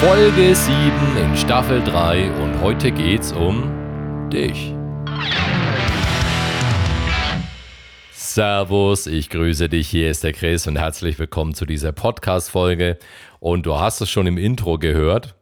Folge 7 in Staffel 3 und heute geht's um dich. Servus, ich grüße dich, hier ist der Chris und herzlich willkommen zu dieser Podcast-Folge. Und du hast es schon im Intro gehört,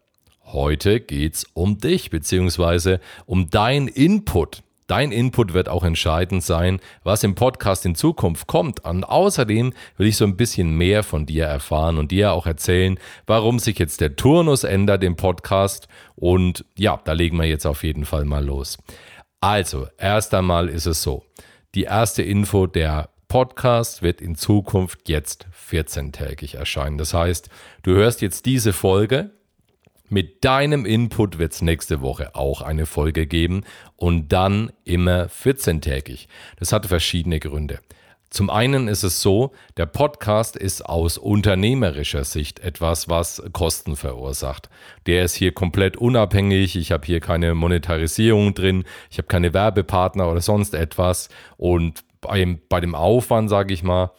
heute geht's um dich, beziehungsweise um dein Input. Dein Input wird auch entscheidend sein, was im Podcast in Zukunft kommt. Und außerdem will ich so ein bisschen mehr von dir erfahren und dir auch erzählen, warum sich jetzt der Turnus ändert im Podcast. Und ja, da legen wir jetzt auf jeden Fall mal los. Also, erst einmal ist es so. Die erste Info, der Podcast wird in Zukunft jetzt 14-tägig erscheinen. Das heißt, du hörst jetzt diese Folge mit deinem Input wird es nächste Woche auch eine Folge geben und dann immer 14-tägig. Das hat verschiedene Gründe. Zum einen ist es so, der Podcast ist aus unternehmerischer Sicht etwas, was Kosten verursacht. Der ist hier komplett unabhängig, ich habe hier keine Monetarisierung drin, ich habe keine Werbepartner oder sonst etwas. Und bei, bei dem Aufwand, sage ich mal,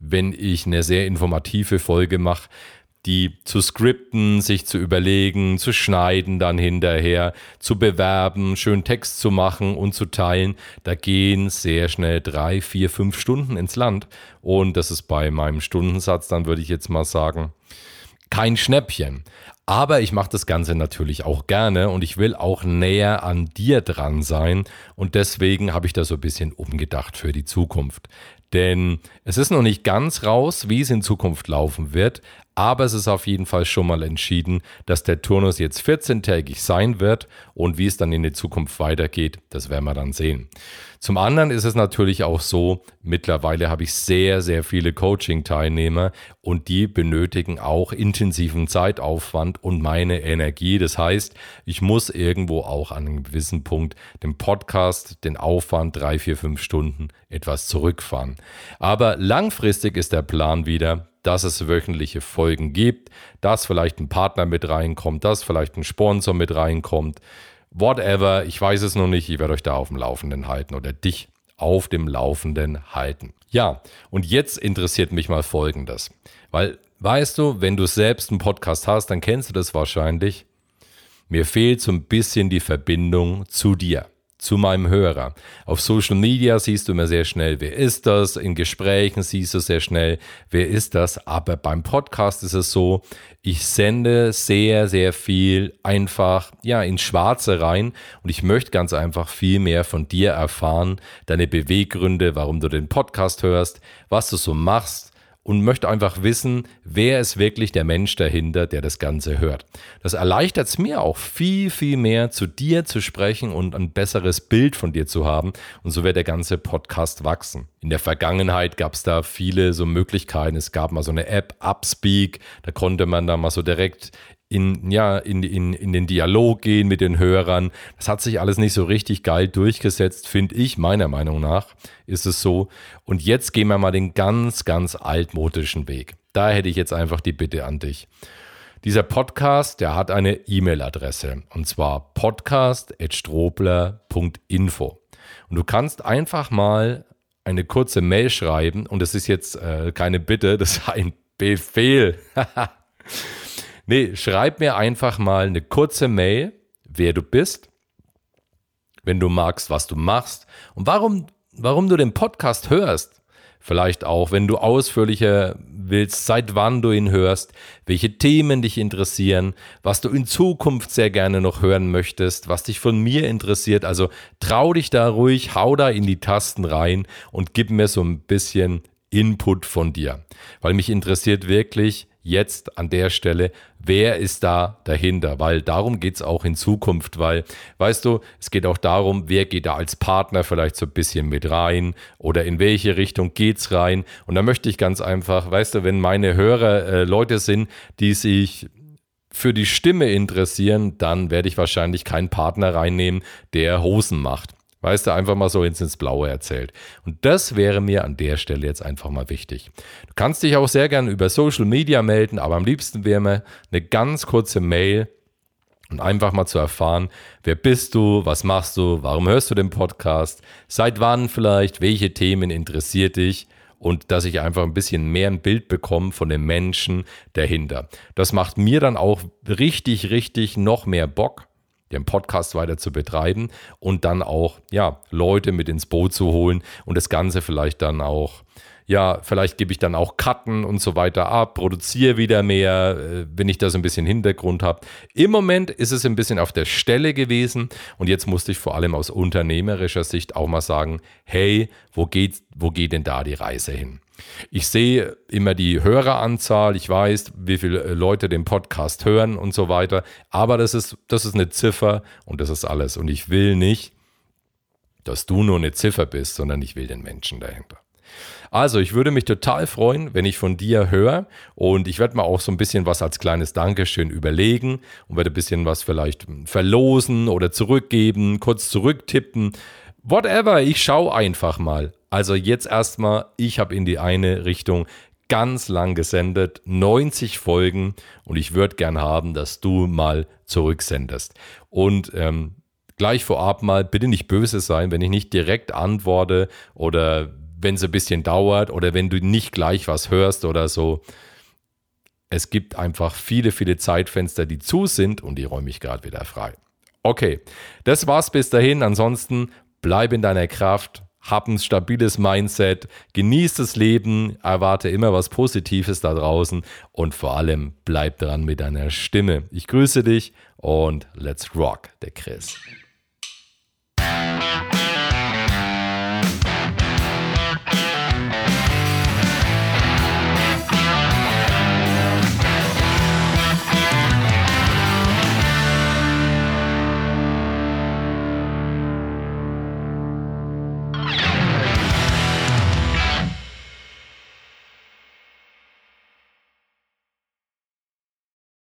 wenn ich eine sehr informative Folge mache, die zu skripten, sich zu überlegen, zu schneiden dann hinterher, zu bewerben, schön Text zu machen und zu teilen, da gehen sehr schnell drei, vier, fünf Stunden ins Land. Und das ist bei meinem Stundensatz, dann würde ich jetzt mal sagen, kein Schnäppchen. Aber ich mache das Ganze natürlich auch gerne und ich will auch näher an dir dran sein. Und deswegen habe ich da so ein bisschen umgedacht für die Zukunft. Denn es ist noch nicht ganz raus, wie es in Zukunft laufen wird, aber es ist auf jeden Fall schon mal entschieden, dass der Turnus jetzt 14-tägig sein wird und wie es dann in der Zukunft weitergeht, das werden wir dann sehen. Zum anderen ist es natürlich auch so, mittlerweile habe ich sehr, sehr viele Coaching-Teilnehmer und die benötigen auch intensiven Zeitaufwand und meine Energie. Das heißt, ich muss irgendwo auch an einem gewissen Punkt den Podcast, den Aufwand drei, vier, fünf Stunden etwas zurückfahren. Aber langfristig ist der Plan wieder, dass es wöchentliche Folgen gibt, dass vielleicht ein Partner mit reinkommt, dass vielleicht ein Sponsor mit reinkommt. Whatever, ich weiß es noch nicht, ich werde euch da auf dem Laufenden halten oder dich auf dem Laufenden halten. Ja, und jetzt interessiert mich mal Folgendes, weil weißt du, wenn du selbst einen Podcast hast, dann kennst du das wahrscheinlich. Mir fehlt so ein bisschen die Verbindung zu dir zu meinem Hörer. Auf Social Media siehst du immer sehr schnell, wer ist das? In Gesprächen siehst du sehr schnell, wer ist das? Aber beim Podcast ist es so, ich sende sehr, sehr viel einfach, ja, ins Schwarze rein und ich möchte ganz einfach viel mehr von dir erfahren, deine Beweggründe, warum du den Podcast hörst, was du so machst, und möchte einfach wissen, wer ist wirklich der Mensch dahinter, der das Ganze hört. Das erleichtert es mir auch viel, viel mehr, zu dir zu sprechen und ein besseres Bild von dir zu haben. Und so wird der ganze Podcast wachsen. In der Vergangenheit gab es da viele so Möglichkeiten. Es gab mal so eine App, Upspeak, da konnte man da mal so direkt in, ja, in, in, in den Dialog gehen mit den Hörern. Das hat sich alles nicht so richtig geil durchgesetzt, finde ich, meiner Meinung nach ist es so. Und jetzt gehen wir mal den ganz, ganz altmodischen Weg. Da hätte ich jetzt einfach die Bitte an dich. Dieser Podcast, der hat eine E-Mail-Adresse und zwar podcast.strobler.info. Und du kannst einfach mal eine kurze Mail schreiben und es ist jetzt äh, keine Bitte, das ist ein Befehl. Nee, schreib mir einfach mal eine kurze Mail, wer du bist, wenn du magst, was du machst und warum, warum du den Podcast hörst. Vielleicht auch, wenn du ausführlicher willst, seit wann du ihn hörst, welche Themen dich interessieren, was du in Zukunft sehr gerne noch hören möchtest, was dich von mir interessiert. Also trau dich da ruhig, hau da in die Tasten rein und gib mir so ein bisschen Input von dir. Weil mich interessiert wirklich, jetzt an der Stelle, wer ist da dahinter? Weil darum geht es auch in Zukunft, weil, weißt du, es geht auch darum, wer geht da als Partner vielleicht so ein bisschen mit rein oder in welche Richtung geht es rein. Und da möchte ich ganz einfach, weißt du, wenn meine Hörer äh, Leute sind, die sich für die Stimme interessieren, dann werde ich wahrscheinlich keinen Partner reinnehmen, der Hosen macht. Weißt du, einfach mal so ins, Blaue erzählt. Und das wäre mir an der Stelle jetzt einfach mal wichtig. Du kannst dich auch sehr gerne über Social Media melden, aber am liebsten wäre mir eine ganz kurze Mail Und einfach mal zu erfahren, wer bist du, was machst du, warum hörst du den Podcast, seit wann vielleicht, welche Themen interessiert dich und dass ich einfach ein bisschen mehr ein Bild bekomme von dem Menschen dahinter. Das macht mir dann auch richtig, richtig noch mehr Bock, den Podcast weiter zu betreiben und dann auch, ja, Leute mit ins Boot zu holen und das Ganze vielleicht dann auch ja, vielleicht gebe ich dann auch Cutten und so weiter ab, produziere wieder mehr, äh, wenn ich da so ein bisschen Hintergrund habe. Im Moment ist es ein bisschen auf der Stelle gewesen und jetzt musste ich vor allem aus unternehmerischer Sicht auch mal sagen, hey, wo geht, wo geht denn da die Reise hin? Ich sehe immer die Höreranzahl, ich weiß, wie viele äh, Leute den Podcast hören und so weiter, aber das ist, das ist eine Ziffer und das ist alles. Und ich will nicht, dass du nur eine Ziffer bist, sondern ich will den Menschen dahinter. Also, ich würde mich total freuen, wenn ich von dir höre und ich werde mal auch so ein bisschen was als kleines Dankeschön überlegen und werde ein bisschen was vielleicht verlosen oder zurückgeben, kurz zurücktippen. Whatever, ich schaue einfach mal. Also jetzt erstmal, ich habe in die eine Richtung ganz lang gesendet, 90 Folgen und ich würde gern haben, dass du mal zurücksendest. Und ähm, gleich vorab mal, bitte nicht böse sein, wenn ich nicht direkt antworte oder wenn es ein bisschen dauert oder wenn du nicht gleich was hörst oder so. Es gibt einfach viele, viele Zeitfenster, die zu sind und die räume ich gerade wieder frei. Okay, das war's bis dahin. Ansonsten bleib in deiner Kraft, hab ein stabiles Mindset, genieß das Leben, erwarte immer was Positives da draußen und vor allem bleib dran mit deiner Stimme. Ich grüße dich und let's rock, der Chris.